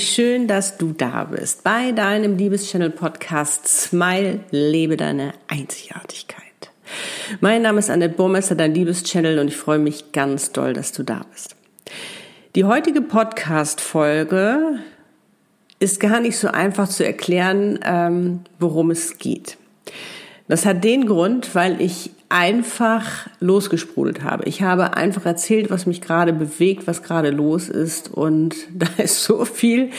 Wie schön, dass du da bist bei deinem Liebeschannel-Podcast Smile, lebe deine Einzigartigkeit. Mein Name ist Annette Burmeister, dein Liebeschannel und ich freue mich ganz doll, dass du da bist. Die heutige Podcast-Folge ist gar nicht so einfach zu erklären, ähm, worum es geht. Das hat den Grund, weil ich einfach losgesprudelt habe. Ich habe einfach erzählt, was mich gerade bewegt, was gerade los ist. Und da ist so viel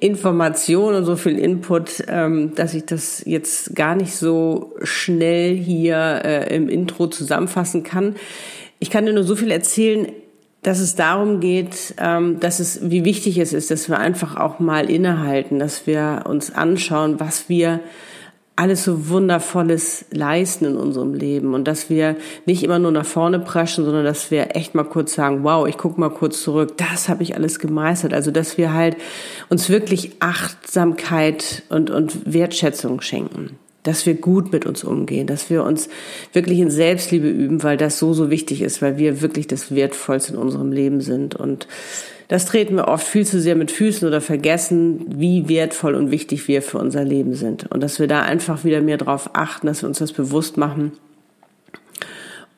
Information und so viel Input, ähm, dass ich das jetzt gar nicht so schnell hier äh, im Intro zusammenfassen kann. Ich kann dir nur so viel erzählen, dass es darum geht, ähm, dass es, wie wichtig es ist, dass wir einfach auch mal innehalten, dass wir uns anschauen, was wir alles so Wundervolles leisten in unserem Leben und dass wir nicht immer nur nach vorne preschen, sondern dass wir echt mal kurz sagen, wow, ich gucke mal kurz zurück, das habe ich alles gemeistert. Also dass wir halt uns wirklich Achtsamkeit und, und Wertschätzung schenken dass wir gut mit uns umgehen, dass wir uns wirklich in Selbstliebe üben, weil das so, so wichtig ist, weil wir wirklich das Wertvollste in unserem Leben sind. Und das treten wir oft viel zu sehr mit Füßen oder vergessen, wie wertvoll und wichtig wir für unser Leben sind. Und dass wir da einfach wieder mehr drauf achten, dass wir uns das bewusst machen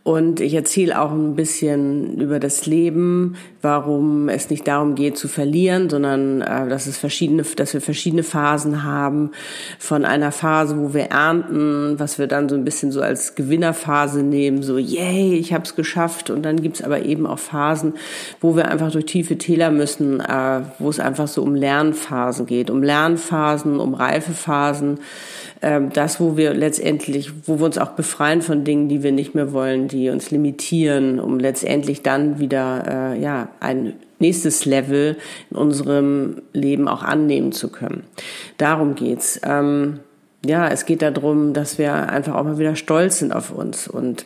und ich erzähle auch ein bisschen über das Leben, warum es nicht darum geht zu verlieren, sondern äh, dass es verschiedene, dass wir verschiedene Phasen haben. Von einer Phase, wo wir ernten, was wir dann so ein bisschen so als Gewinnerphase nehmen, so yay, ich habe es geschafft. Und dann gibt's aber eben auch Phasen, wo wir einfach durch tiefe Täler müssen, äh, wo es einfach so um Lernphasen geht, um Lernphasen, um Reifephasen ähm, das, wo wir letztendlich, wo wir uns auch befreien von Dingen, die wir nicht mehr wollen, die uns limitieren, um letztendlich dann wieder äh, ja ein nächstes Level in unserem Leben auch annehmen zu können. Darum geht's. Ähm, ja, es geht darum, dass wir einfach auch mal wieder stolz sind auf uns und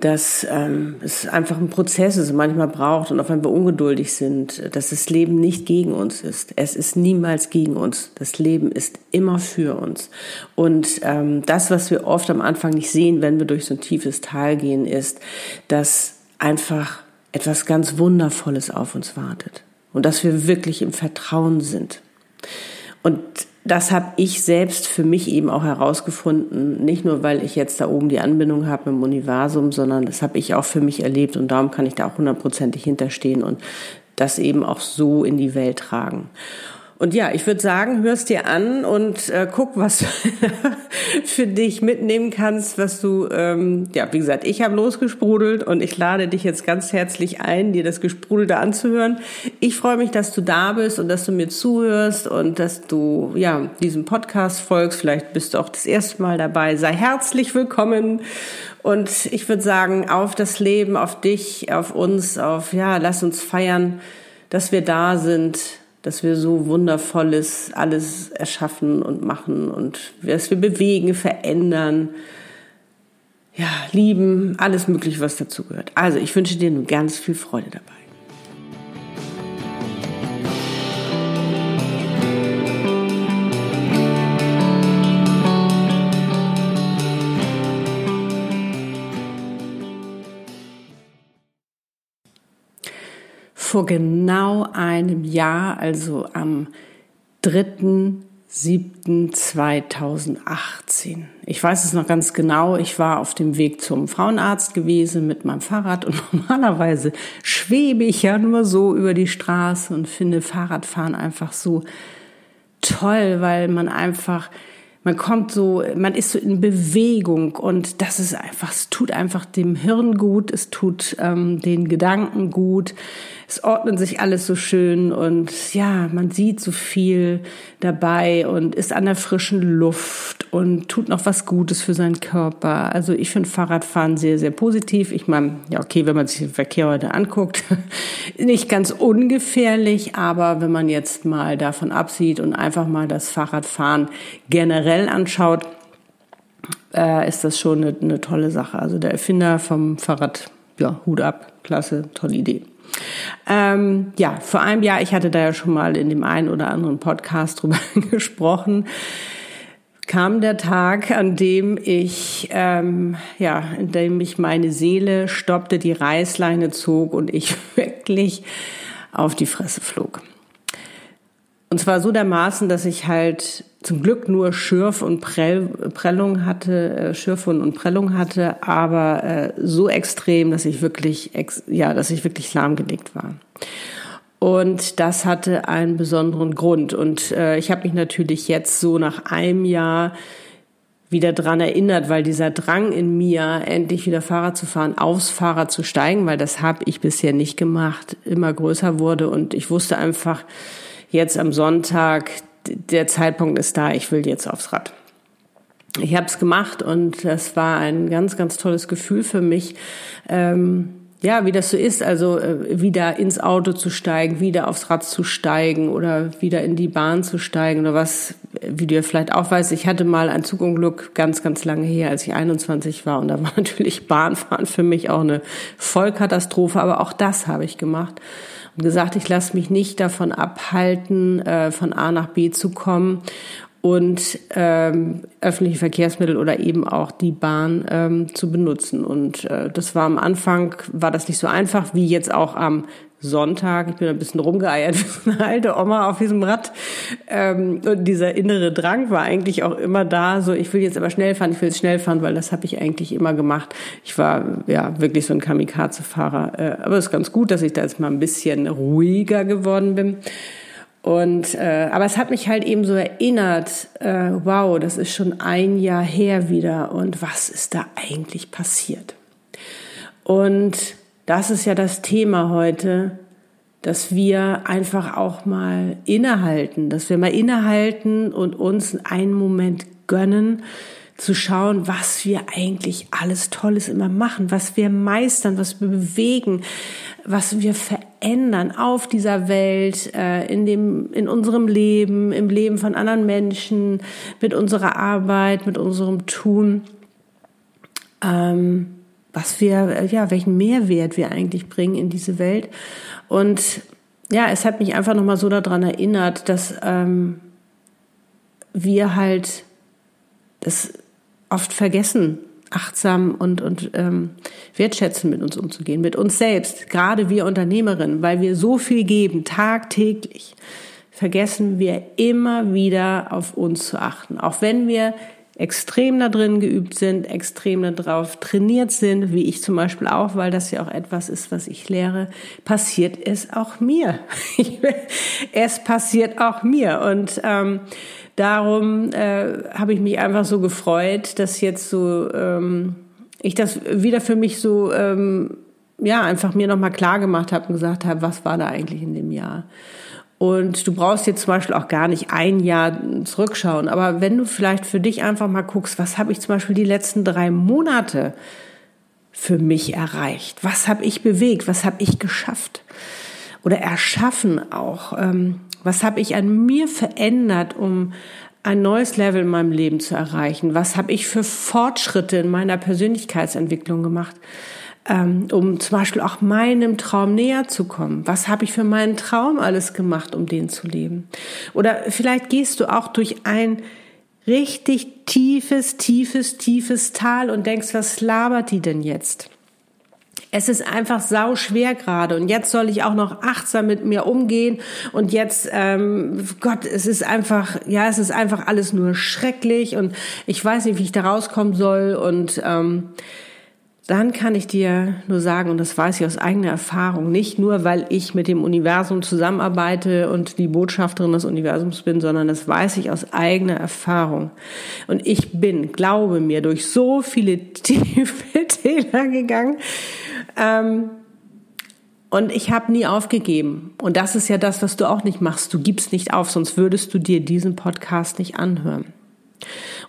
dass ähm, es einfach ein Prozess ist und manchmal braucht und auch wenn wir ungeduldig sind, dass das Leben nicht gegen uns ist. Es ist niemals gegen uns. Das Leben ist immer für uns. Und ähm, das, was wir oft am Anfang nicht sehen, wenn wir durch so ein tiefes Tal gehen, ist, dass einfach etwas ganz Wundervolles auf uns wartet und dass wir wirklich im Vertrauen sind. Und das habe ich selbst für mich eben auch herausgefunden, nicht nur weil ich jetzt da oben die Anbindung habe im Universum, sondern das habe ich auch für mich erlebt und darum kann ich da auch hundertprozentig hinterstehen und das eben auch so in die Welt tragen. Und ja, ich würde sagen, hörst dir an und äh, guck, was du für dich mitnehmen kannst, was du, ähm, ja, wie gesagt, ich habe losgesprudelt und ich lade dich jetzt ganz herzlich ein, dir das Gesprudelte anzuhören. Ich freue mich, dass du da bist und dass du mir zuhörst und dass du, ja, diesem Podcast folgst. Vielleicht bist du auch das erste Mal dabei. Sei herzlich willkommen. Und ich würde sagen, auf das Leben, auf dich, auf uns, auf, ja, lass uns feiern, dass wir da sind dass wir so wundervolles alles erschaffen und machen und dass wir bewegen, verändern, ja, lieben, alles mögliche, was dazugehört. Also ich wünsche dir nun ganz viel Freude dabei. Vor genau einem Jahr, also am 3.7.2018. Ich weiß es noch ganz genau. Ich war auf dem Weg zum Frauenarzt gewesen mit meinem Fahrrad und normalerweise schwebe ich ja nur so über die Straße und finde Fahrradfahren einfach so toll, weil man einfach man kommt so, man ist so in Bewegung und das ist einfach, es tut einfach dem Hirn gut, es tut ähm, den Gedanken gut, es ordnet sich alles so schön und ja, man sieht so viel dabei und ist an der frischen Luft und tut noch was Gutes für seinen Körper. Also ich finde Fahrradfahren sehr, sehr positiv. Ich meine, ja, okay, wenn man sich den Verkehr heute anguckt, nicht ganz ungefährlich, aber wenn man jetzt mal davon absieht und einfach mal das Fahrradfahren generell anschaut, äh, ist das schon eine, eine tolle Sache. Also der Erfinder vom Fahrrad, ja, Hut ab, klasse, tolle Idee. Ähm, ja, vor einem Jahr, ich hatte da ja schon mal in dem einen oder anderen Podcast drüber gesprochen, kam der Tag, an dem ich, ähm, ja, in dem ich meine Seele stoppte, die Reißleine zog und ich wirklich auf die Fresse flog. Und zwar so dermaßen, dass ich halt zum Glück nur Schürf und Prell, Prellung hatte, äh, Schürfwunden und Prellung hatte, aber äh, so extrem, dass ich wirklich, ex, ja, dass ich wirklich lahmgelegt war. Und das hatte einen besonderen Grund. Und äh, ich habe mich natürlich jetzt so nach einem Jahr wieder dran erinnert, weil dieser Drang in mir, endlich wieder Fahrrad zu fahren, aufs Fahrrad zu steigen, weil das habe ich bisher nicht gemacht, immer größer wurde. Und ich wusste einfach, jetzt am Sonntag, der Zeitpunkt ist da, ich will jetzt aufs Rad. Ich habe es gemacht und das war ein ganz, ganz tolles Gefühl für mich. Ähm, ja, wie das so ist, also äh, wieder ins Auto zu steigen, wieder aufs Rad zu steigen oder wieder in die Bahn zu steigen oder was, wie du ja vielleicht auch weißt, ich hatte mal ein Zugunglück ganz, ganz lange her, als ich 21 war und da war natürlich Bahnfahren für mich auch eine Vollkatastrophe, aber auch das habe ich gemacht und gesagt, ich lasse mich nicht davon abhalten, äh, von A nach B zu kommen und ähm, öffentliche Verkehrsmittel oder eben auch die Bahn ähm, zu benutzen. Und äh, das war am Anfang, war das nicht so einfach wie jetzt auch am Sonntag. Ich bin ein bisschen rumgeeiert wie eine alte Oma auf diesem Rad. Ähm, und dieser innere Drang war eigentlich auch immer da. So, ich will jetzt aber schnell fahren, ich will jetzt schnell fahren, weil das habe ich eigentlich immer gemacht. Ich war ja wirklich so ein Kamikaze-Fahrer. Äh, aber es ist ganz gut, dass ich da jetzt mal ein bisschen ruhiger geworden bin. Und äh, aber es hat mich halt eben so erinnert, äh, wow, das ist schon ein Jahr her wieder und was ist da eigentlich passiert? Und das ist ja das Thema heute, dass wir einfach auch mal innehalten, dass wir mal innehalten und uns einen Moment gönnen, zu schauen, was wir eigentlich alles Tolles immer machen, was wir meistern, was wir bewegen, was wir verändern auf dieser Welt, äh, in dem, in unserem Leben, im Leben von anderen Menschen, mit unserer Arbeit, mit unserem Tun. Ähm, was wir, ja, welchen Mehrwert wir eigentlich bringen in diese Welt. Und ja, es hat mich einfach nochmal so daran erinnert, dass ähm, wir halt das oft vergessen, achtsam und, und ähm, wertschätzen mit uns umzugehen, mit uns selbst, gerade wir Unternehmerinnen, weil wir so viel geben, tagtäglich, vergessen wir immer wieder auf uns zu achten. Auch wenn wir extrem da drin geübt sind, extrem darauf trainiert sind, wie ich zum Beispiel auch, weil das ja auch etwas ist, was ich lehre, passiert es auch mir. es passiert auch mir. Und ähm, darum äh, habe ich mich einfach so gefreut, dass jetzt so ähm, ich das wieder für mich so ähm, ja einfach mir nochmal klar gemacht habe und gesagt habe, was war da eigentlich in dem Jahr. Und du brauchst jetzt zum Beispiel auch gar nicht ein Jahr zurückschauen. Aber wenn du vielleicht für dich einfach mal guckst, was habe ich zum Beispiel die letzten drei Monate für mich erreicht? Was habe ich bewegt? Was habe ich geschafft? Oder erschaffen auch? Ähm, was habe ich an mir verändert, um ein neues Level in meinem Leben zu erreichen? Was habe ich für Fortschritte in meiner Persönlichkeitsentwicklung gemacht? Ähm, um zum Beispiel auch meinem Traum näher zu kommen. Was habe ich für meinen Traum alles gemacht, um den zu leben? Oder vielleicht gehst du auch durch ein richtig tiefes, tiefes, tiefes Tal und denkst, was labert die denn jetzt? Es ist einfach sau schwer gerade und jetzt soll ich auch noch achtsam mit mir umgehen und jetzt, ähm, Gott, es ist einfach, ja, es ist einfach alles nur schrecklich und ich weiß nicht, wie ich da rauskommen soll und ähm, dann kann ich dir nur sagen, und das weiß ich aus eigener Erfahrung, nicht nur, weil ich mit dem Universum zusammenarbeite und die Botschafterin des Universums bin, sondern das weiß ich aus eigener Erfahrung. Und ich bin, glaube mir, durch so viele tiefe Täler gegangen. Ähm, und ich habe nie aufgegeben. Und das ist ja das, was du auch nicht machst. Du gibst nicht auf, sonst würdest du dir diesen Podcast nicht anhören.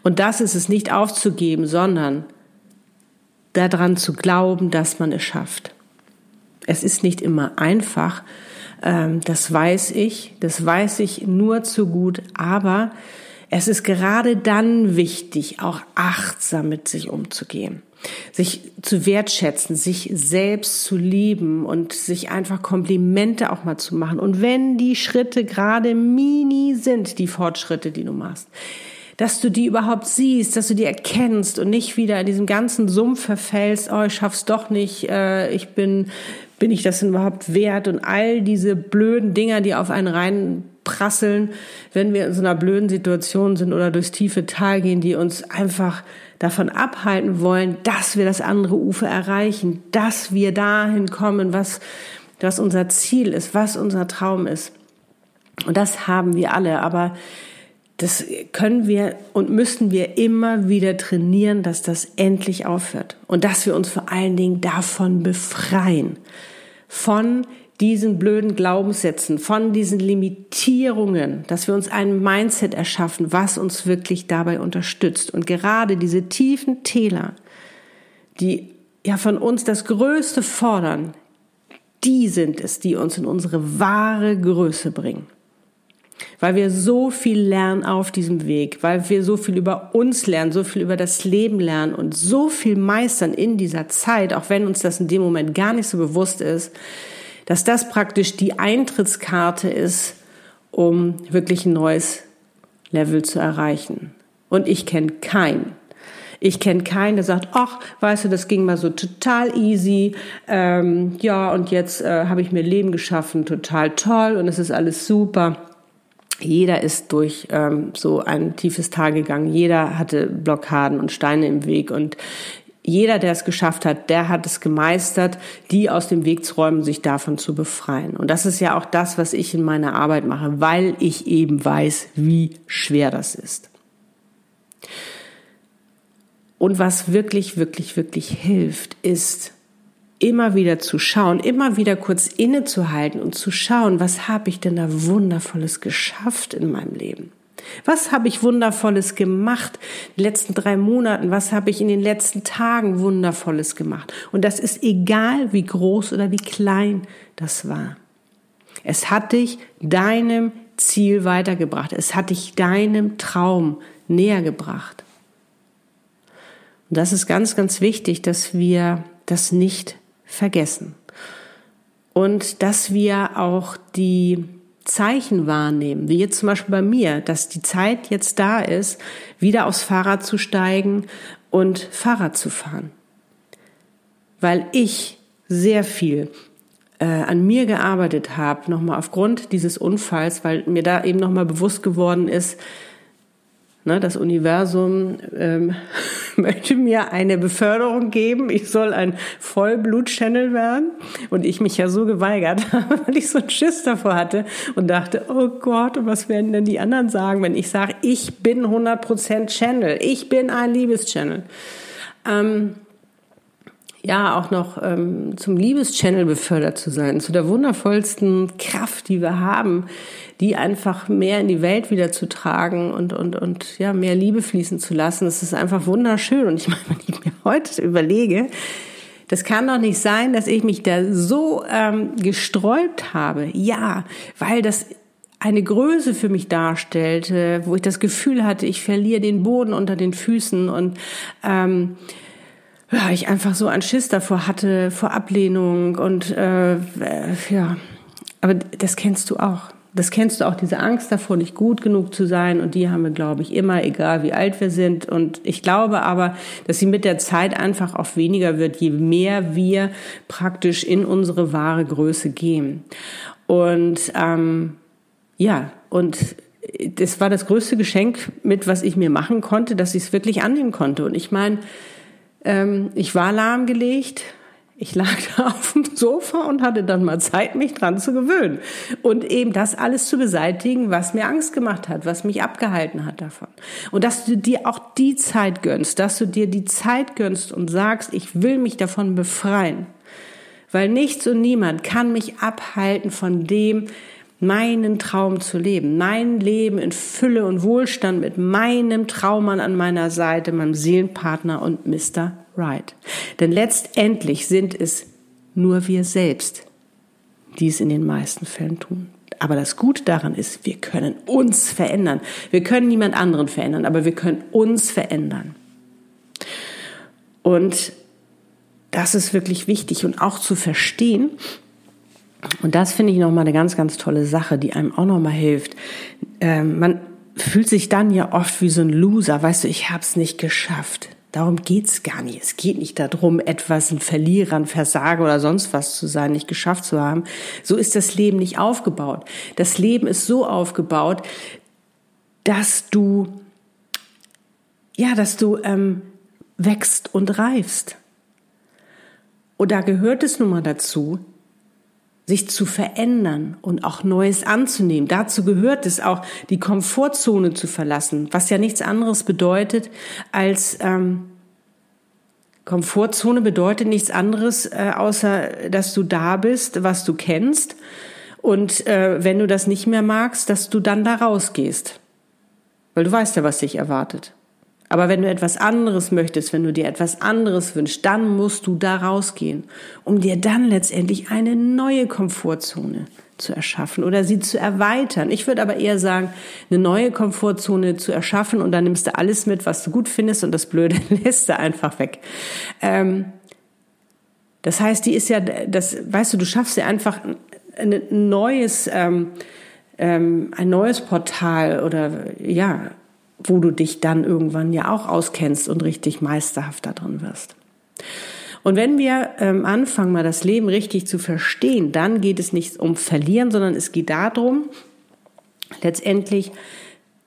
Und das ist es nicht aufzugeben, sondern daran zu glauben, dass man es schafft. Es ist nicht immer einfach, ähm, das weiß ich, das weiß ich nur zu gut, aber es ist gerade dann wichtig, auch achtsam mit sich umzugehen, sich zu wertschätzen, sich selbst zu lieben und sich einfach Komplimente auch mal zu machen. Und wenn die Schritte gerade mini sind, die Fortschritte, die du machst, dass du die überhaupt siehst, dass du die erkennst und nicht wieder in diesem ganzen Sumpf verfällst, oh, ich schaff's doch nicht, äh, ich bin bin ich das denn überhaupt wert? Und all diese blöden Dinger, die auf einen reinprasseln, wenn wir in so einer blöden Situation sind oder durchs tiefe Tal gehen, die uns einfach davon abhalten wollen, dass wir das andere Ufer erreichen, dass wir dahin kommen, was, was unser Ziel ist, was unser Traum ist. Und das haben wir alle, aber das können wir und müssen wir immer wieder trainieren, dass das endlich aufhört und dass wir uns vor allen Dingen davon befreien. Von diesen blöden Glaubenssätzen, von diesen Limitierungen, dass wir uns ein Mindset erschaffen, was uns wirklich dabei unterstützt. Und gerade diese tiefen Täler, die ja von uns das Größte fordern, die sind es, die uns in unsere wahre Größe bringen weil wir so viel lernen auf diesem Weg, weil wir so viel über uns lernen, so viel über das Leben lernen und so viel meistern in dieser Zeit, auch wenn uns das in dem Moment gar nicht so bewusst ist, dass das praktisch die Eintrittskarte ist, um wirklich ein neues Level zu erreichen. Und ich kenne keinen. Ich kenne keinen, der sagt, ach, weißt du, das ging mal so total easy. Ähm, ja, und jetzt äh, habe ich mir Leben geschaffen, total toll und es ist alles super. Jeder ist durch ähm, so ein tiefes Tal gegangen. Jeder hatte Blockaden und Steine im Weg und jeder, der es geschafft hat, der hat es gemeistert, die aus dem Weg zu räumen, sich davon zu befreien. Und das ist ja auch das, was ich in meiner Arbeit mache, weil ich eben weiß, wie schwer das ist. Und was wirklich, wirklich, wirklich hilft, ist immer wieder zu schauen, immer wieder kurz innezuhalten und zu schauen, was habe ich denn da wundervolles geschafft in meinem Leben? Was habe ich wundervolles gemacht in den letzten drei Monaten? Was habe ich in den letzten Tagen wundervolles gemacht? Und das ist egal, wie groß oder wie klein das war. Es hat dich deinem Ziel weitergebracht. Es hat dich deinem Traum näher gebracht. Und das ist ganz, ganz wichtig, dass wir das nicht vergessen. Und dass wir auch die Zeichen wahrnehmen, wie jetzt zum Beispiel bei mir, dass die Zeit jetzt da ist, wieder aufs Fahrrad zu steigen und Fahrrad zu fahren. Weil ich sehr viel äh, an mir gearbeitet habe, nochmal aufgrund dieses Unfalls, weil mir da eben nochmal bewusst geworden ist, Ne, das Universum ähm, möchte mir eine Beförderung geben. Ich soll ein Vollblut-Channel werden. Und ich mich ja so geweigert habe, weil ich so einen Schiss davor hatte und dachte, oh Gott, und was werden denn die anderen sagen, wenn ich sage, ich bin 100% Channel. Ich bin ein Liebeschannel. Ähm, ja, auch noch ähm, zum Liebeschannel befördert zu sein, zu der wundervollsten Kraft, die wir haben, die einfach mehr in die Welt wieder zu tragen und, und, und ja, mehr Liebe fließen zu lassen. Das ist einfach wunderschön. Und ich meine, wenn ich mir heute überlege, das kann doch nicht sein, dass ich mich da so ähm, gesträubt habe. Ja, weil das eine Größe für mich darstellte, wo ich das Gefühl hatte, ich verliere den Boden unter den Füßen und ähm, ja, ich einfach so einen Schiss davor hatte, vor Ablehnung und äh, ja, aber das kennst du auch. Das kennst du auch, diese Angst davor, nicht gut genug zu sein. Und die haben wir, glaube ich, immer, egal wie alt wir sind. Und ich glaube aber, dass sie mit der Zeit einfach auch weniger wird, je mehr wir praktisch in unsere wahre Größe gehen. Und ähm, ja, und das war das größte Geschenk mit, was ich mir machen konnte, dass ich es wirklich annehmen konnte. Und ich meine, ähm, ich war lahmgelegt, ich lag da auf dem Sofa und hatte dann mal Zeit, mich dran zu gewöhnen. Und eben das alles zu beseitigen, was mir Angst gemacht hat, was mich abgehalten hat davon. Und dass du dir auch die Zeit gönnst, dass du dir die Zeit gönnst und sagst, ich will mich davon befreien. Weil nichts und niemand kann mich abhalten von dem, meinen Traum zu leben, mein Leben in Fülle und Wohlstand mit meinem Traummann an meiner Seite, meinem Seelenpartner und Mr. Right. Denn letztendlich sind es nur wir selbst, die es in den meisten Fällen tun. Aber das Gute daran ist, wir können uns verändern. Wir können niemand anderen verändern, aber wir können uns verändern. Und das ist wirklich wichtig und auch zu verstehen. Und das finde ich nochmal eine ganz, ganz tolle Sache, die einem auch nochmal hilft. Ähm, man fühlt sich dann ja oft wie so ein Loser. Weißt du, ich habe es nicht geschafft. Darum geht's gar nicht. Es geht nicht darum, etwas ein Verlierer, ein Versager oder sonst was zu sein, nicht geschafft zu haben. So ist das Leben nicht aufgebaut. Das Leben ist so aufgebaut, dass du, ja, dass du ähm, wächst und reifst. Und da gehört es nun mal dazu, sich zu verändern und auch Neues anzunehmen. Dazu gehört es auch, die Komfortzone zu verlassen, was ja nichts anderes bedeutet als ähm, Komfortzone bedeutet nichts anderes, äh, außer dass du da bist, was du kennst. Und äh, wenn du das nicht mehr magst, dass du dann da rausgehst. Weil du weißt ja, was dich erwartet. Aber wenn du etwas anderes möchtest, wenn du dir etwas anderes wünschst, dann musst du da rausgehen, um dir dann letztendlich eine neue Komfortzone zu erschaffen oder sie zu erweitern. Ich würde aber eher sagen, eine neue Komfortzone zu erschaffen und dann nimmst du alles mit, was du gut findest und das Blöde lässt du einfach weg. Ähm, das heißt, die ist ja, das, weißt du, du schaffst ja einfach ein neues, ähm, ähm, ein neues Portal oder ja, wo du dich dann irgendwann ja auch auskennst und richtig meisterhaft da drin wirst. Und wenn wir ähm, anfangen, mal das Leben richtig zu verstehen, dann geht es nicht um Verlieren, sondern es geht darum, letztendlich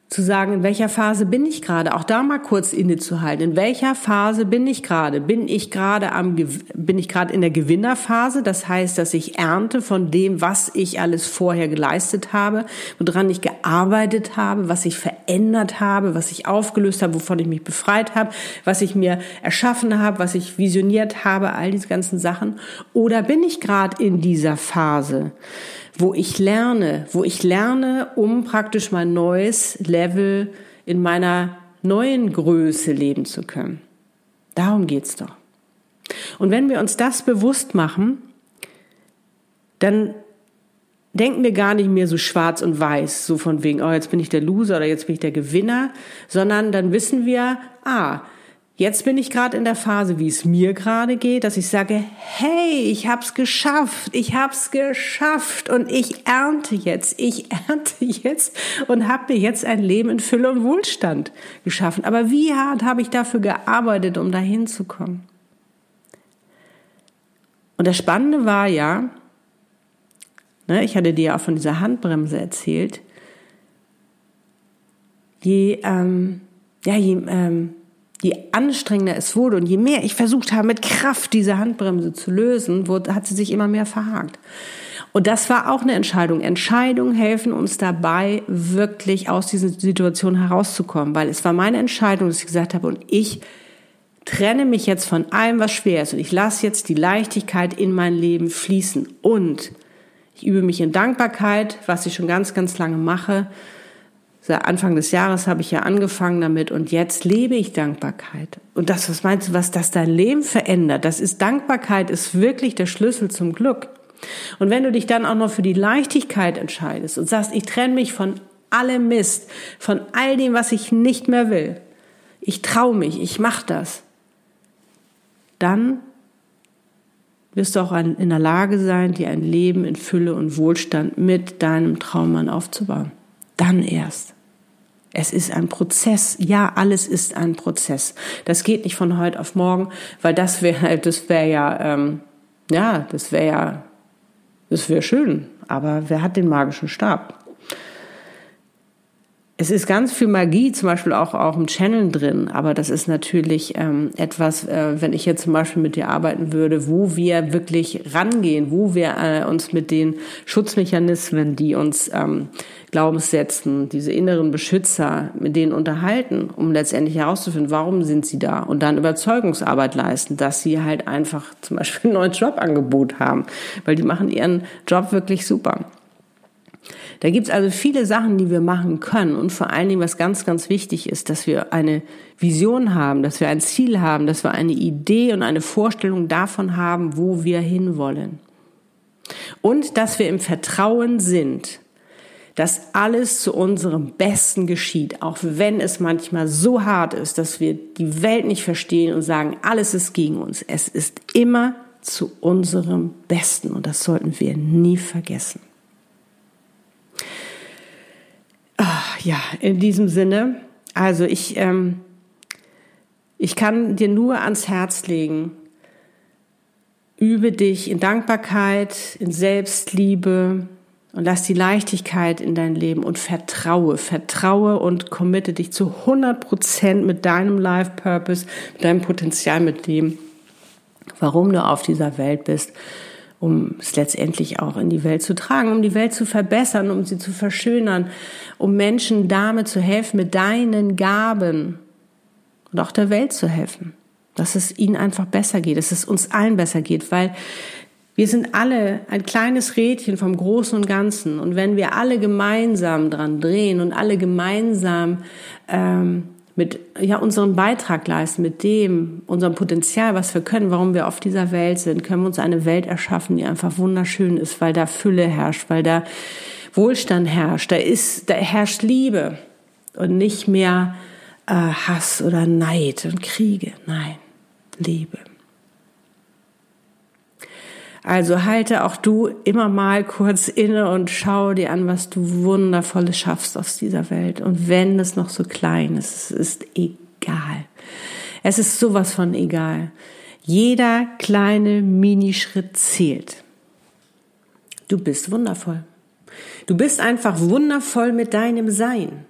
zu sagen, in welcher Phase bin ich gerade, auch da mal kurz innezuhalten. In welcher Phase bin ich gerade? Bin ich gerade am, bin ich gerade in der Gewinnerphase? Das heißt, dass ich ernte von dem, was ich alles vorher geleistet habe, woran ich gearbeitet habe, was ich verändert habe, was ich aufgelöst habe, wovon ich mich befreit habe, was ich mir erschaffen habe, was ich visioniert habe, all diese ganzen Sachen. Oder bin ich gerade in dieser Phase? Wo ich lerne, wo ich lerne, um praktisch mein neues Level in meiner neuen Größe leben zu können. Darum geht's doch. Und wenn wir uns das bewusst machen, dann denken wir gar nicht mehr so schwarz und weiß, so von wegen, oh, jetzt bin ich der Loser oder jetzt bin ich der Gewinner, sondern dann wissen wir, ah, Jetzt bin ich gerade in der Phase, wie es mir gerade geht, dass ich sage, hey, ich hab's geschafft, ich hab's geschafft und ich ernte jetzt, ich ernte jetzt und habe mir jetzt ein Leben in Fülle und Wohlstand geschaffen. Aber wie hart habe ich dafür gearbeitet, um dahin zu kommen? Und das Spannende war ja, ne, ich hatte dir ja auch von dieser Handbremse erzählt, je, ähm, ja, je, ähm, je anstrengender es wurde und je mehr ich versucht habe, mit Kraft diese Handbremse zu lösen, wurde, hat sie sich immer mehr verhakt. Und das war auch eine Entscheidung. Entscheidungen helfen uns dabei, wirklich aus dieser Situation herauszukommen, weil es war meine Entscheidung, dass ich gesagt habe, und ich trenne mich jetzt von allem, was schwer ist und ich lasse jetzt die Leichtigkeit in mein Leben fließen und ich übe mich in Dankbarkeit, was ich schon ganz, ganz lange mache Anfang des Jahres habe ich ja angefangen damit und jetzt lebe ich Dankbarkeit. Und das, was meinst du, was das dein Leben verändert? Das ist Dankbarkeit, ist wirklich der Schlüssel zum Glück. Und wenn du dich dann auch noch für die Leichtigkeit entscheidest und sagst, ich trenne mich von allem Mist, von all dem, was ich nicht mehr will, ich traue mich, ich mache das, dann wirst du auch in der Lage sein, dir ein Leben in Fülle und Wohlstand mit deinem Traummann aufzubauen. Dann erst. Es ist ein Prozess. Ja, alles ist ein Prozess. Das geht nicht von heute auf morgen, weil das wäre, das wäre ja, ähm, ja, das wäre ja, das wäre schön. Aber wer hat den magischen Stab? Es ist ganz viel Magie, zum Beispiel auch, auch im Channel drin, aber das ist natürlich ähm, etwas, äh, wenn ich jetzt zum Beispiel mit dir arbeiten würde, wo wir wirklich rangehen, wo wir äh, uns mit den Schutzmechanismen, die uns ähm, Glaubenssätzen, diese inneren Beschützer, mit denen unterhalten, um letztendlich herauszufinden, warum sind sie da und dann Überzeugungsarbeit leisten, dass sie halt einfach zum Beispiel ein neues Jobangebot haben, weil die machen ihren Job wirklich super. Da gibt's also viele Sachen, die wir machen können und vor allen Dingen, was ganz, ganz wichtig ist, dass wir eine Vision haben, dass wir ein Ziel haben, dass wir eine Idee und eine Vorstellung davon haben, wo wir hinwollen. Und dass wir im Vertrauen sind, dass alles zu unserem Besten geschieht, auch wenn es manchmal so hart ist, dass wir die Welt nicht verstehen und sagen, alles ist gegen uns. Es ist immer zu unserem Besten und das sollten wir nie vergessen. Ach, ja, in diesem Sinne, also ich, ähm, Ich kann dir nur ans Herz legen, übe dich in Dankbarkeit, in Selbstliebe und lass die Leichtigkeit in dein Leben und vertraue, vertraue und committe dich zu 100 Prozent mit deinem Life Purpose, mit deinem Potenzial, mit dem, warum du auf dieser Welt bist um es letztendlich auch in die Welt zu tragen, um die Welt zu verbessern, um sie zu verschönern, um Menschen damit zu helfen, mit deinen Gaben und auch der Welt zu helfen, dass es ihnen einfach besser geht, dass es uns allen besser geht, weil wir sind alle ein kleines Rädchen vom Großen und Ganzen. Und wenn wir alle gemeinsam dran drehen und alle gemeinsam ähm, mit ja, unseren Beitrag leisten, mit dem, unserem Potenzial, was wir können, warum wir auf dieser Welt sind, können wir uns eine Welt erschaffen, die einfach wunderschön ist, weil da Fülle herrscht, weil da Wohlstand herrscht, da ist, da herrscht Liebe und nicht mehr äh, Hass oder Neid und Kriege. Nein, Liebe. Also halte auch du immer mal kurz inne und schau dir an, was du Wundervolles schaffst aus dieser Welt. Und wenn es noch so klein ist, es ist egal. Es ist sowas von egal. Jeder kleine Minischritt zählt. Du bist wundervoll. Du bist einfach wundervoll mit deinem Sein.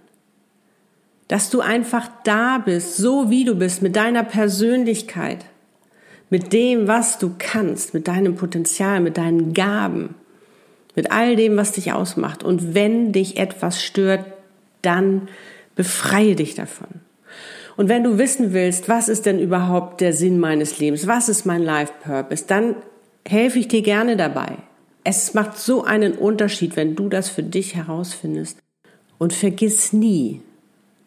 Dass du einfach da bist, so wie du bist, mit deiner Persönlichkeit mit dem, was du kannst, mit deinem Potenzial, mit deinen Gaben, mit all dem, was dich ausmacht. Und wenn dich etwas stört, dann befreie dich davon. Und wenn du wissen willst, was ist denn überhaupt der Sinn meines Lebens, was ist mein Life Purpose, dann helfe ich dir gerne dabei. Es macht so einen Unterschied, wenn du das für dich herausfindest. Und vergiss nie,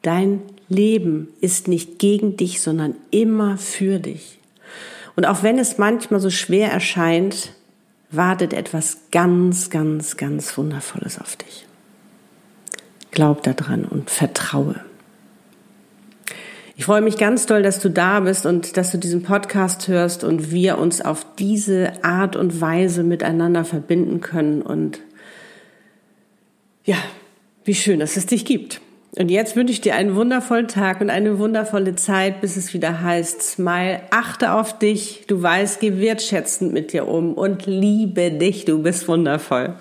dein Leben ist nicht gegen dich, sondern immer für dich. Und auch wenn es manchmal so schwer erscheint, wartet etwas ganz, ganz, ganz Wundervolles auf dich. Glaub daran und vertraue. Ich freue mich ganz doll, dass du da bist und dass du diesen Podcast hörst und wir uns auf diese Art und Weise miteinander verbinden können. Und ja, wie schön, dass es dich gibt. Und jetzt wünsche ich dir einen wundervollen Tag und eine wundervolle Zeit, bis es wieder heißt, Smile, achte auf dich, du weißt, geh wertschätzend mit dir um und liebe dich, du bist wundervoll.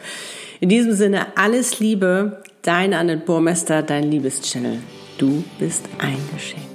In diesem Sinne, alles Liebe, dein Annette Burmester, dein Liebeschannel. Du bist ein Geschenk.